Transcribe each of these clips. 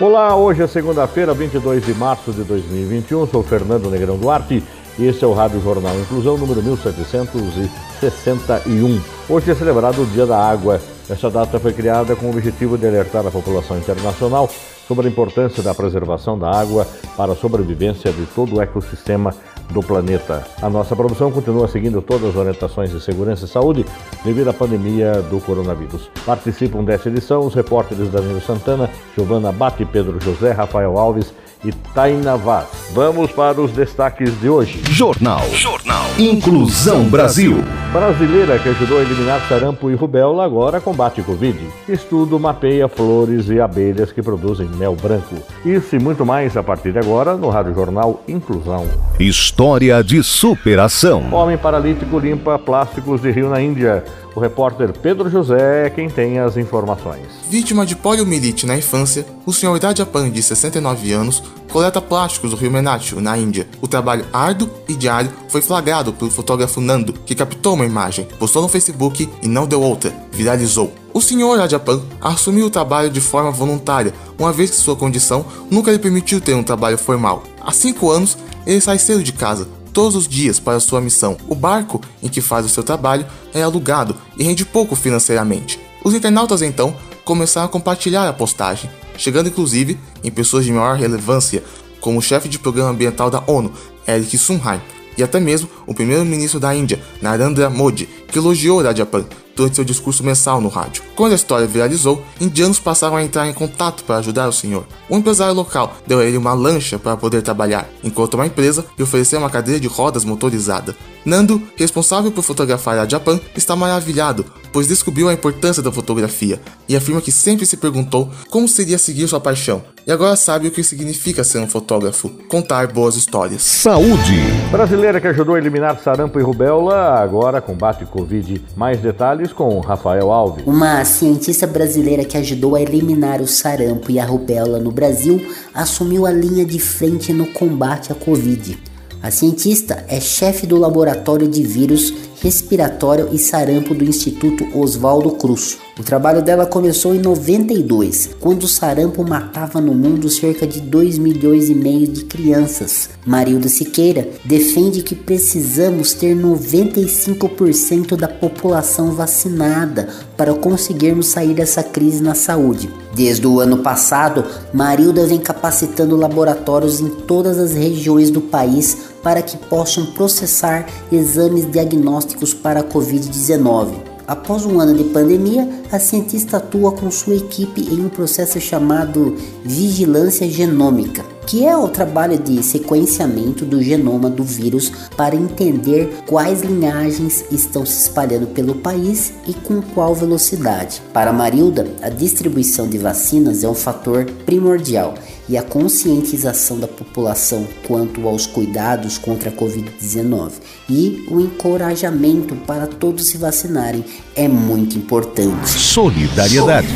Olá, hoje é segunda-feira, 22 de março de 2021. Sou Fernando Negrão Duarte e esse é o Rádio Jornal Inclusão número 1761. Hoje é celebrado o Dia da Água. Essa data foi criada com o objetivo de alertar a população internacional sobre a importância da preservação da água para a sobrevivência de todo o ecossistema do planeta. A nossa produção continua seguindo todas as orientações de segurança e saúde devido à pandemia do coronavírus. Participam dessa edição os repórteres Danilo Santana, Giovana Bate, Pedro José, Rafael Alves e Taina Vaz. Vamos para os destaques de hoje. Jornal. Jornal. Inclusão Brasil. Brasileira que ajudou a eliminar sarampo e rubéola agora combate Covid. Estudo mapeia flores e abelhas que produzem mel branco. Isso e muito mais a partir de agora no Rádio Jornal Inclusão. História de superação. Homem paralítico limpa plásticos de rio na Índia. O repórter Pedro José é quem tem as informações. Vítima de poliomielite na infância, o senhor Rajapan, de 69 anos, coleta plásticos do rio Menatio, na Índia. O trabalho árduo e diário foi flagrado pelo fotógrafo Nando, que captou uma imagem, postou no Facebook e não deu outra, viralizou. O senhor Rajapan assumiu o trabalho de forma voluntária, uma vez que sua condição nunca lhe permitiu ter um trabalho formal. Há cinco anos, ele sai cedo de casa, todos os dias para sua missão. O barco em que faz o seu trabalho é alugado e rende pouco financeiramente. Os internautas então começaram a compartilhar a postagem, chegando inclusive em pessoas de maior relevância, como o chefe de programa ambiental da ONU, Eric Sunheim, e até mesmo o primeiro-ministro da Índia, Narendra Modi, que elogiou Rajapan durante seu discurso mensal no rádio. Quando a história viralizou, indianos passaram a entrar em contato para ajudar o senhor. Um empresário local deu a ele uma lancha para poder trabalhar, enquanto uma empresa lhe ofereceu uma cadeira de rodas motorizada. Nando, responsável por fotografar a Japan, está maravilhado, pois descobriu a importância da fotografia e afirma que sempre se perguntou como seria seguir sua paixão. E agora sabe o que significa ser um fotógrafo: contar boas histórias. Saúde. Brasileira que ajudou a eliminar sarampo e rubéola, agora combate Covid. Mais detalhes com Rafael Alves. Uma cientista brasileira que ajudou a eliminar o sarampo e a rubéola no Brasil assumiu a linha de frente no combate à Covid. A cientista é chefe do laboratório de vírus respiratório e sarampo do Instituto Oswaldo Cruz. O trabalho dela começou em 92, quando o sarampo matava no mundo cerca de 2 milhões e meio de crianças. Marilda Siqueira defende que precisamos ter 95% da população vacinada para conseguirmos sair dessa crise na saúde. Desde o ano passado, Marilda vem capacitando laboratórios em todas as regiões do país para que possam processar exames diagnósticos para a Covid-19. Após um ano de pandemia, a cientista atua com sua equipe em um processo chamado vigilância genômica, que é o trabalho de sequenciamento do genoma do vírus para entender quais linhagens estão se espalhando pelo país e com qual velocidade. Para Marilda, a distribuição de vacinas é um fator primordial e a conscientização da população quanto aos cuidados contra a Covid-19 e o encorajamento para todos se vacinarem é muito importante. Solidariedade.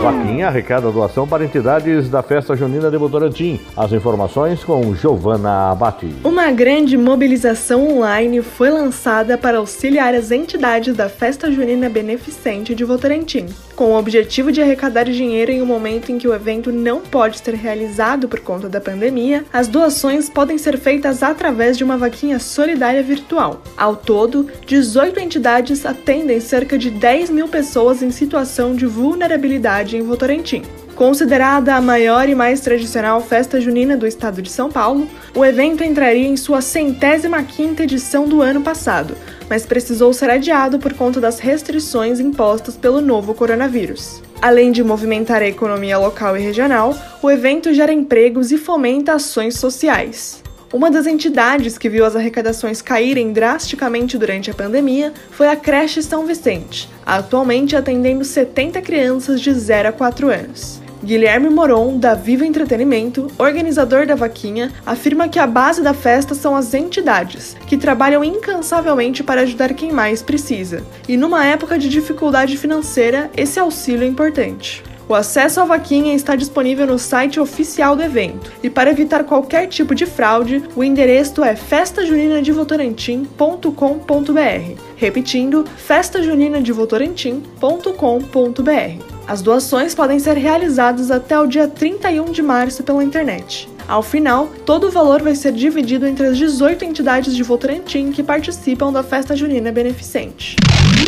Vaquinha arrecada doação para entidades da festa junina de Votorantim. As informações com Giovana Abate. Uma grande mobilização online foi lançada para auxiliar as entidades da festa junina beneficente de Votorantim, com o objetivo de arrecadar dinheiro em um momento em que o evento não pode ser realizado por conta da pandemia. As doações podem ser feitas através de uma vaquinha solidária virtual. Ao todo, 18 entidades atendem cerca de 10 mil pessoas em situação de vulnerabilidade em Votorantim. Considerada a maior e mais tradicional festa junina do estado de São Paulo, o evento entraria em sua centésima quinta edição do ano passado, mas precisou ser adiado por conta das restrições impostas pelo novo coronavírus. Além de movimentar a economia local e regional, o evento gera empregos e fomenta ações sociais. Uma das entidades que viu as arrecadações caírem drasticamente durante a pandemia foi a creche São Vicente, atualmente atendendo 70 crianças de 0 a 4 anos. Guilherme Moron, da Viva Entretenimento, organizador da vaquinha, afirma que a base da festa são as entidades, que trabalham incansavelmente para ajudar quem mais precisa. E numa época de dificuldade financeira, esse auxílio é importante. O acesso à vaquinha está disponível no site oficial do evento. E para evitar qualquer tipo de fraude, o endereço é festajuninadevotorantim.com.br. Repetindo, festajuninadevotorantim.com.br. As doações podem ser realizadas até o dia 31 de março pela internet. Ao final, todo o valor vai ser dividido entre as 18 entidades de Votorantim que participam da festa junina beneficente.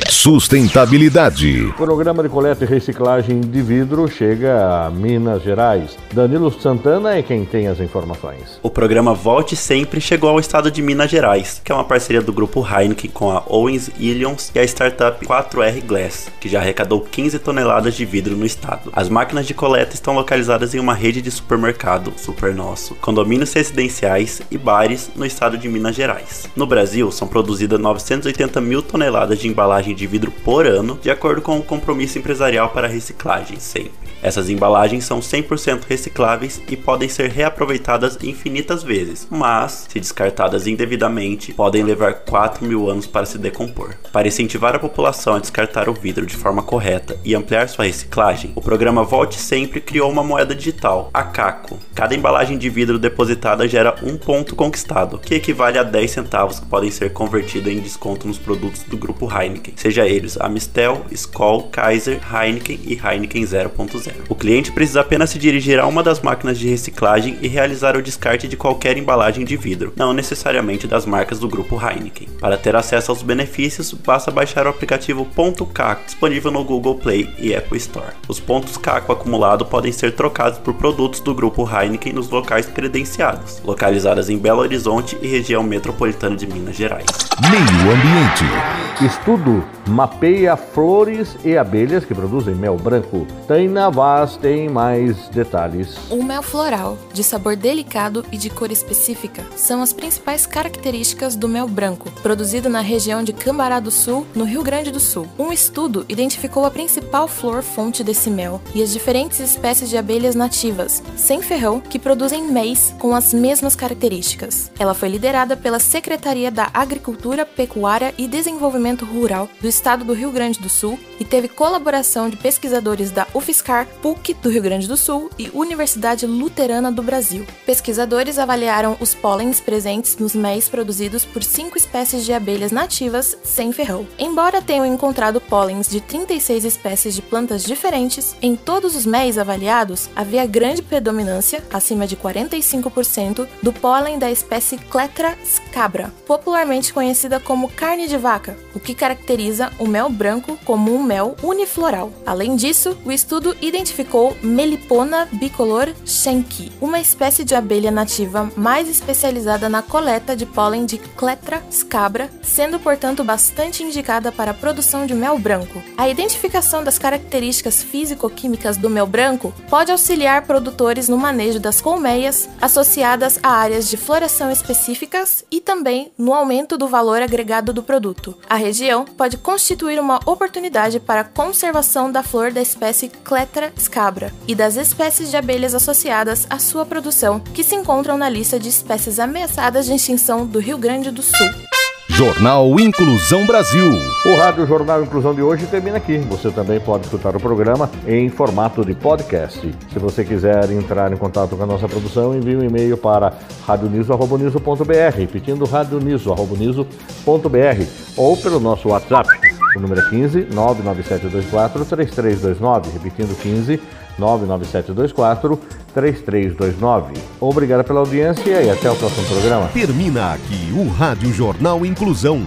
Sustentabilidade. O programa de coleta e reciclagem de vidro chega a Minas Gerais. Danilo Santana é quem tem as informações. O programa Volte Sempre chegou ao estado de Minas Gerais, que é uma parceria do grupo Heineken com a Owens Illions e a startup 4R Glass, que já arrecadou 15 toneladas de vidro no estado. As máquinas de coleta estão localizadas em uma rede de supermercado, Super Nosso, condomínios residenciais e bares no estado de Minas Gerais. No Brasil, são produzidas 980 mil toneladas de embalagem de vidro por ano, de acordo com o compromisso empresarial para reciclagem, sempre. Essas embalagens são 100% recicláveis e podem ser reaproveitadas infinitas vezes, mas, se descartadas indevidamente, podem levar 4 mil anos para se decompor. Para incentivar a população a descartar o vidro de forma correta e ampliar sua reciclagem, o programa Volte Sempre criou uma moeda digital, a Caco. Cada embalagem de vidro depositada gera um ponto conquistado, que equivale a 10 centavos que podem ser convertidos em desconto nos produtos do grupo Heineken, seja eles Amistel, Skoll, Kaiser, Heineken e Heineken 0.0. O cliente precisa apenas se dirigir a uma das máquinas de reciclagem e realizar o descarte de qualquer embalagem de vidro, não necessariamente das marcas do grupo Heineken. Para ter acesso aos benefícios, basta baixar o aplicativo Ponto Caco, disponível no Google Play e Apple Store. Os pontos Caco acumulados podem ser trocados por produtos do grupo Heineken nos locais credenciados, localizadas em Belo Horizonte e região metropolitana de Minas Gerais. Meio Ambiente. Estudo mapeia flores e abelhas que produzem mel branco. Taina Vaz tem mais detalhes. O mel floral, de sabor delicado e de cor específica, são as principais características do mel branco, produzido na região de Cambará do Sul, no Rio Grande do Sul. Um estudo identificou a principal flor fonte desse mel e as diferentes espécies de abelhas nativas, sem ferrão, que produzem mês com as mesmas características. Ela foi liderada pela Secretaria da Agricultura, Pecuária e Desenvolvimento Rural do Estado do Rio Grande do Sul e teve colaboração de pesquisadores da UFSCar, PUC do Rio Grande do Sul e Universidade Luterana do Brasil. Pesquisadores avaliaram os pólens presentes nos méis produzidos por cinco espécies de abelhas nativas sem ferrão. Embora tenham encontrado pólens de 36 espécies de plantas diferentes, em todos os méis avaliados havia grande predominância, acima de 45%, do pólen da espécie Cletra scabra, popularmente conhecida como carne de vaca, o que caracteriza o mel branco como um mel unifloral. Além disso, o estudo identificou Melipona bicolor schenki, uma espécie de abelha nativa mais especializada na coleta de pólen de Cletra scabra, sendo portanto bastante indicada para a produção de mel branco. A identificação das características físico-químicas do mel branco pode auxiliar produtores no manejo das colmeias associadas a áreas de floração específicas e também no aumento do valor agregado do produto. A região pode constituir uma oportunidade para a conservação da flor da espécie Cletra scabra e das espécies de abelhas associadas à sua produção, que se encontram na lista de espécies ameaçadas de extinção do Rio Grande do Sul. Jornal Inclusão Brasil. O Rádio Jornal Inclusão de hoje termina aqui. Você também pode escutar o programa em formato de podcast. Se você quiser entrar em contato com a nossa produção, envie um e-mail para radioniso.br, repetindo radioniso.br ou pelo nosso WhatsApp. O número é 15 99724 3329, repetindo 15 99724 3329. Obrigado pela audiência e até o próximo programa. Termina aqui o Rádio Jornal Inclusão,